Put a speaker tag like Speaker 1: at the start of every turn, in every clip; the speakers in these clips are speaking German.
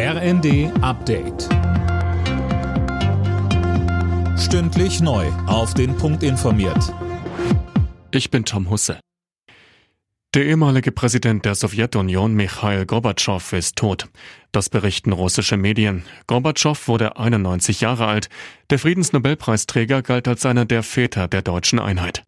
Speaker 1: RND Update. Stündlich neu. Auf den Punkt informiert.
Speaker 2: Ich bin Tom Husse. Der ehemalige Präsident der Sowjetunion Michail Gorbatschow ist tot. Das berichten russische Medien. Gorbatschow wurde 91 Jahre alt. Der Friedensnobelpreisträger galt als einer der Väter der deutschen Einheit.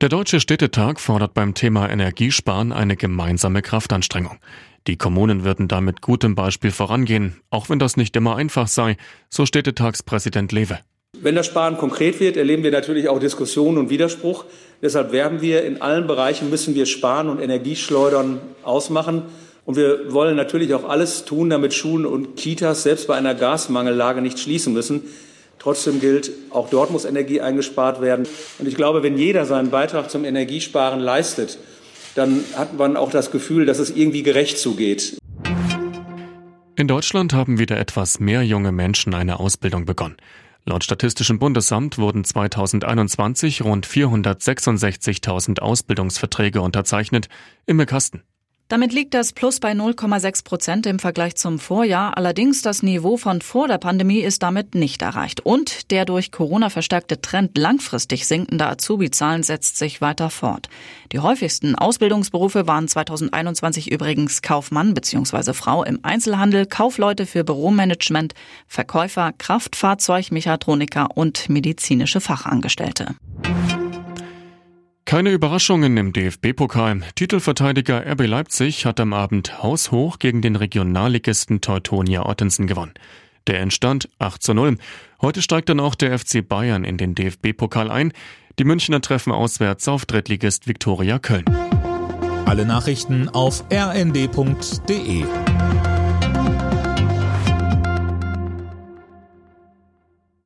Speaker 2: Der Deutsche Städtetag fordert beim Thema Energiesparen eine gemeinsame Kraftanstrengung. Die Kommunen würden damit gutem Beispiel vorangehen, auch wenn das nicht immer einfach sei, so Städtetagspräsident Lewe.
Speaker 3: Wenn das Sparen konkret wird, erleben wir natürlich auch Diskussionen und Widerspruch. Deshalb werden wir in allen Bereichen müssen wir Sparen und Energieschleudern ausmachen. Und wir wollen natürlich auch alles tun, damit Schulen und Kitas selbst bei einer Gasmangellage nicht schließen müssen. Trotzdem gilt, auch dort muss Energie eingespart werden. Und ich glaube, wenn jeder seinen Beitrag zum Energiesparen leistet, dann hat man auch das Gefühl, dass es irgendwie gerecht zugeht.
Speaker 2: In Deutschland haben wieder etwas mehr junge Menschen eine Ausbildung begonnen. Laut Statistischem Bundesamt wurden 2021 rund 466.000 Ausbildungsverträge unterzeichnet. Imme Kasten.
Speaker 4: Damit liegt das Plus bei 0,6 Prozent im Vergleich zum Vorjahr. Allerdings das Niveau von vor der Pandemie ist damit nicht erreicht. Und der durch Corona verstärkte Trend langfristig sinkender Azubi-Zahlen setzt sich weiter fort. Die häufigsten Ausbildungsberufe waren 2021 übrigens Kaufmann bzw. Frau im Einzelhandel, Kaufleute für Büromanagement, Verkäufer, Kraftfahrzeugmechatroniker und medizinische Fachangestellte.
Speaker 2: Keine Überraschungen im DFB-Pokal. Titelverteidiger RB Leipzig hat am Abend haushoch gegen den Regionalligisten Teutonia Ottensen gewonnen. Der Endstand 8 zu 0. Heute steigt dann auch der FC Bayern in den DFB-Pokal ein. Die Münchner treffen auswärts auf Drittligist Viktoria Köln.
Speaker 1: Alle Nachrichten auf rnd.de